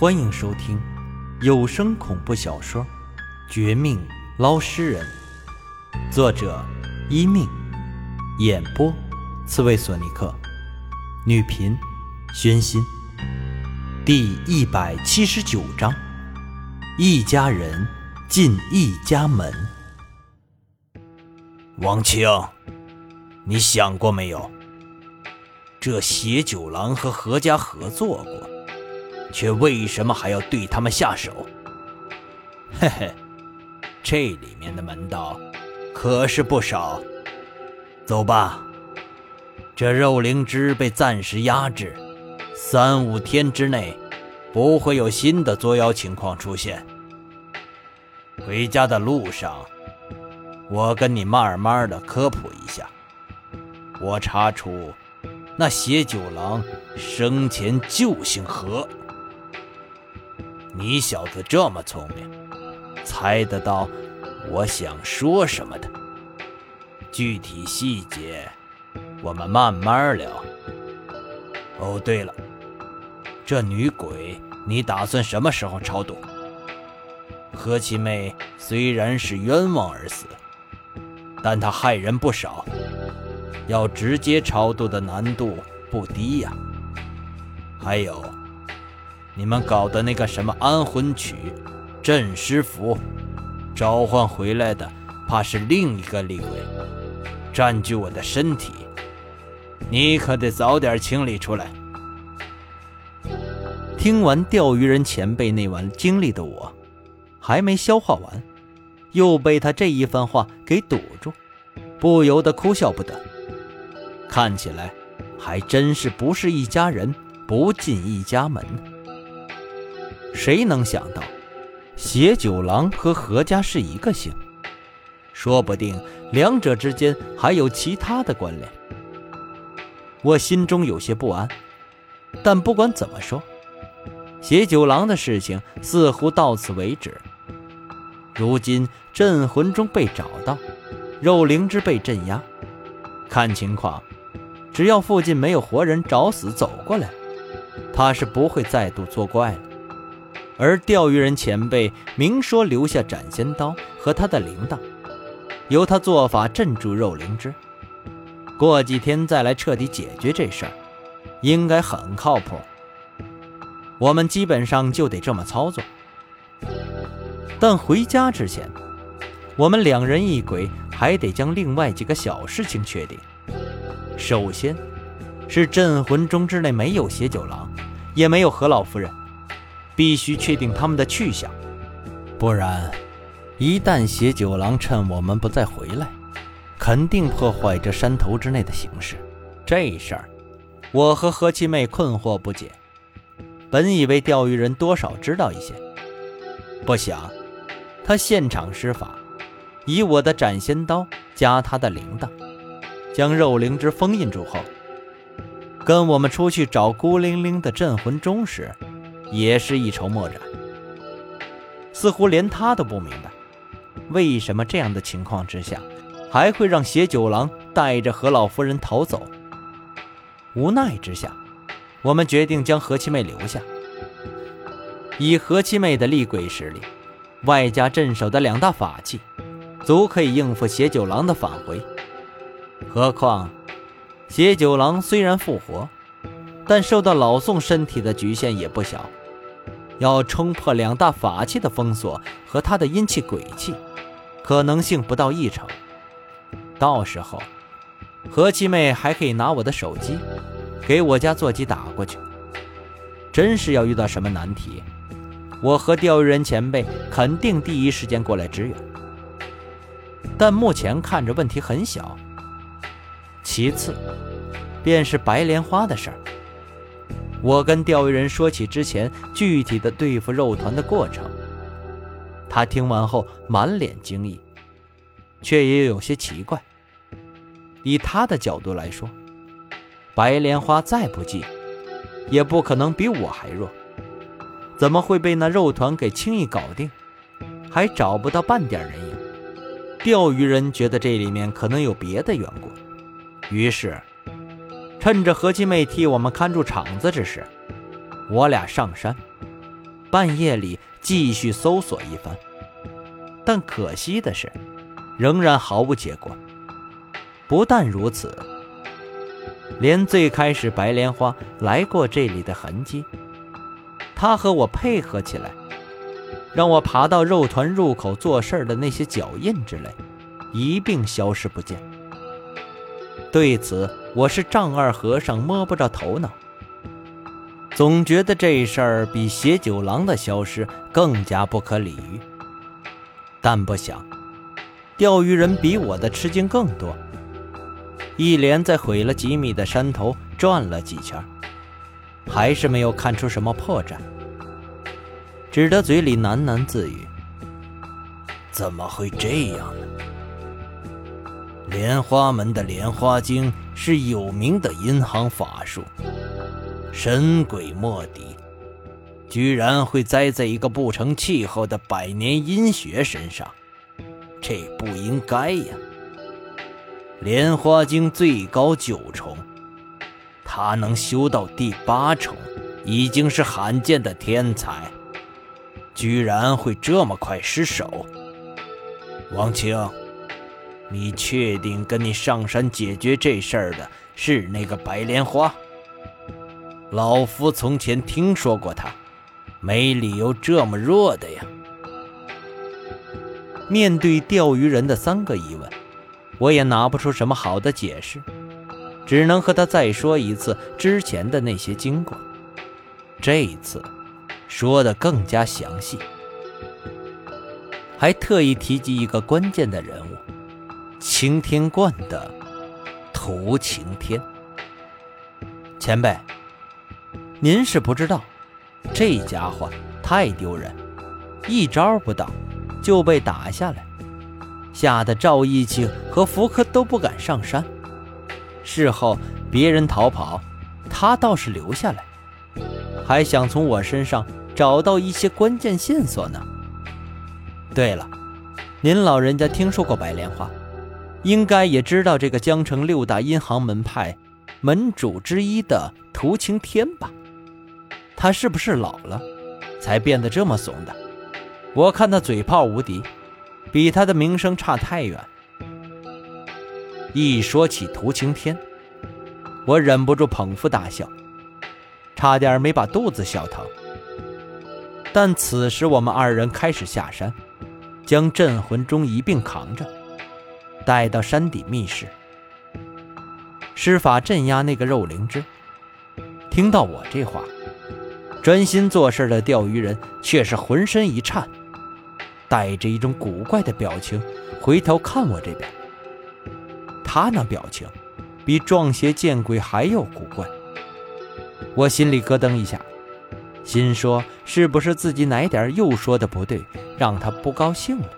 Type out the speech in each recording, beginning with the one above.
欢迎收听有声恐怖小说《绝命捞尸人》，作者一命，演播刺猬索尼克，女频宣心，第一百七十九章：一家人进一家门。王清，你想过没有？这邪九郎和何家合作过。却为什么还要对他们下手？嘿嘿，这里面的门道可是不少。走吧，这肉灵芝被暂时压制，三五天之内不会有新的作妖情况出现。回家的路上，我跟你慢慢的科普一下。我查出那邪九郎生前就姓何。你小子这么聪明，猜得到我想说什么的。具体细节我们慢慢聊。哦，对了，这女鬼你打算什么时候超度？何七妹虽然是冤枉而死，但她害人不少，要直接超度的难度不低呀。还有。你们搞的那个什么安魂曲、镇尸符，召唤回来的怕是另一个厉鬼，占据我的身体，你可得早点清理出来。听完钓鱼人前辈那晚经历的我，还没消化完，又被他这一番话给堵住，不由得哭笑不得。看起来还真是不是一家人不进一家门。谁能想到，邪九郎和何家是一个姓？说不定两者之间还有其他的关联。我心中有些不安，但不管怎么说，邪九郎的事情似乎到此为止。如今镇魂钟被找到，肉灵芝被镇压，看情况，只要附近没有活人找死走过来，他是不会再度作怪了。而钓鱼人前辈明说留下斩仙刀和他的铃铛，由他做法镇住肉灵芝，过几天再来彻底解决这事儿，应该很靠谱。我们基本上就得这么操作。但回家之前，我们两人一鬼还得将另外几个小事情确定。首先，是镇魂钟之内没有邪九郎，也没有何老夫人。必须确定他们的去向，不然，一旦邪九郎趁我们不再回来，肯定破坏这山头之内的形势。这事儿，我和何七妹困惑不解。本以为钓鱼人多少知道一些，不想他现场施法，以我的斩仙刀加他的铃铛，将肉灵芝封印住后，跟我们出去找孤零零的镇魂钟时。也是一筹莫展，似乎连他都不明白，为什么这样的情况之下，还会让邪九郎带着何老夫人逃走。无奈之下，我们决定将何七妹留下。以何七妹的厉鬼实力，外加镇守的两大法器，足可以应付邪九郎的返回。何况，邪九郎虽然复活，但受到老宋身体的局限也不小。要冲破两大法器的封锁和他的阴气鬼气，可能性不到一成。到时候，何七妹还可以拿我的手机，给我家座机打过去。真是要遇到什么难题，我和钓鱼人前辈肯定第一时间过来支援。但目前看着问题很小。其次，便是白莲花的事儿。我跟钓鱼人说起之前具体的对付肉团的过程，他听完后满脸惊异，却也有些奇怪。以他的角度来说，白莲花再不济，也不可能比我还弱，怎么会被那肉团给轻易搞定，还找不到半点人影？钓鱼人觉得这里面可能有别的缘故，于是。趁着何七妹替我们看住场子之时，我俩上山，半夜里继续搜索一番，但可惜的是，仍然毫无结果。不但如此，连最开始白莲花来过这里的痕迹，他和我配合起来，让我爬到肉团入口做事的那些脚印之类，一并消失不见。对此，我是丈二和尚摸不着头脑，总觉得这事儿比邪九郎的消失更加不可理喻。但不想，钓鱼人比我的吃惊更多。一连在毁了几米的山头转了几圈，还是没有看出什么破绽，只得嘴里喃喃自语：“怎么会这样呢？莲花门的莲花经是有名的阴行法术，神鬼莫敌，居然会栽在一个不成气候的百年阴学身上，这不应该呀！”莲花经最高九重，他能修到第八重，已经是罕见的天才。居然会这么快失手！王清，你确定跟你上山解决这事儿的是那个白莲花？老夫从前听说过他，没理由这么弱的呀。面对钓鱼人的三个疑问。我也拿不出什么好的解释，只能和他再说一次之前的那些经过。这一次，说的更加详细，还特意提及一个关键的人物——青天观的涂晴天。前辈，您是不知道，这家伙太丢人，一招不到就被打下来。吓得赵义庆和福柯都不敢上山。事后别人逃跑，他倒是留下来，还想从我身上找到一些关键线索呢。对了，您老人家听说过白莲花，应该也知道这个江城六大阴行门派门主之一的涂晴天吧？他是不是老了，才变得这么怂的？我看他嘴炮无敌。比他的名声差太远。一说起涂晴天，我忍不住捧腹大笑，差点没把肚子笑疼。但此时我们二人开始下山，将镇魂钟一并扛着，带到山底密室，施法镇压那个肉灵芝。听到我这话，专心做事的钓鱼人却是浑身一颤。带着一种古怪的表情，回头看我这边。他那表情，比撞邪见鬼还要古怪。我心里咯噔一下，心说是不是自己哪点又说的不对，让他不高兴了？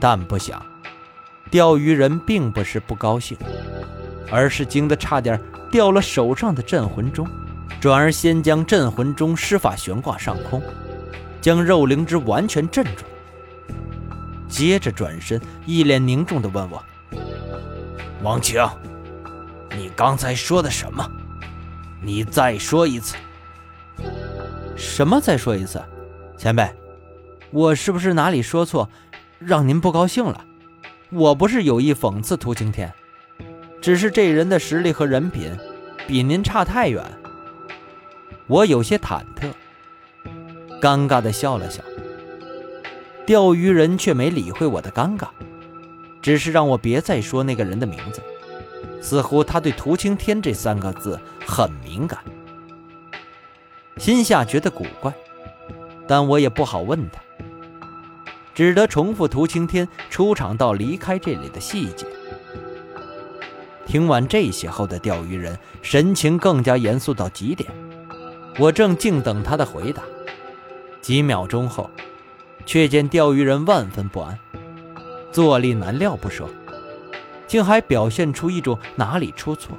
但不想，钓鱼人并不是不高兴，而是惊得差点掉了手上的镇魂钟，转而先将镇魂钟施法悬挂上空。将肉灵芝完全镇住，接着转身，一脸凝重地问我：“王晴，你刚才说的什么？你再说一次。”“什么？再说一次？前辈，我是不是哪里说错，让您不高兴了？我不是有意讽刺涂青天，只是这人的实力和人品比您差太远，我有些忐忑。”尴尬的笑了笑，钓鱼人却没理会我的尴尬，只是让我别再说那个人的名字，似乎他对涂青天这三个字很敏感。心下觉得古怪，但我也不好问他，只得重复涂青天出场到离开这里的细节。听完这些后的钓鱼人神情更加严肃到极点，我正静等他的回答。几秒钟后，却见钓鱼人万分不安，坐立难料不说，竟还表现出一种哪里出错，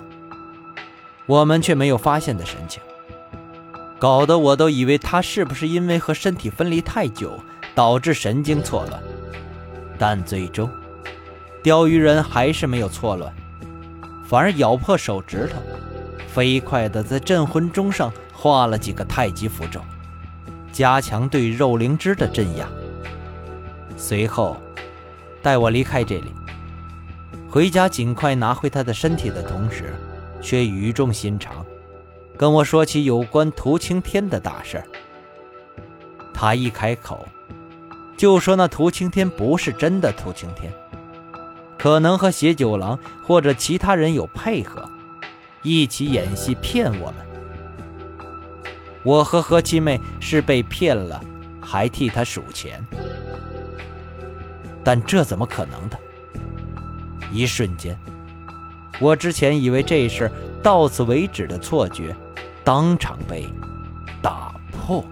我们却没有发现的神情，搞得我都以为他是不是因为和身体分离太久导致神经错乱。但最终，钓鱼人还是没有错乱，反而咬破手指头，飞快地在镇魂钟上画了几个太极符咒。加强对肉灵芝的镇压。随后，带我离开这里，回家尽快拿回他的身体的同时，却语重心长，跟我说起有关涂青天的大事儿。他一开口，就说那涂青天不是真的涂青天，可能和邪九郎或者其他人有配合，一起演戏骗我们。我和何七妹是被骗了，还替他数钱。但这怎么可能的？一瞬间，我之前以为这事到此为止的错觉，当场被打破。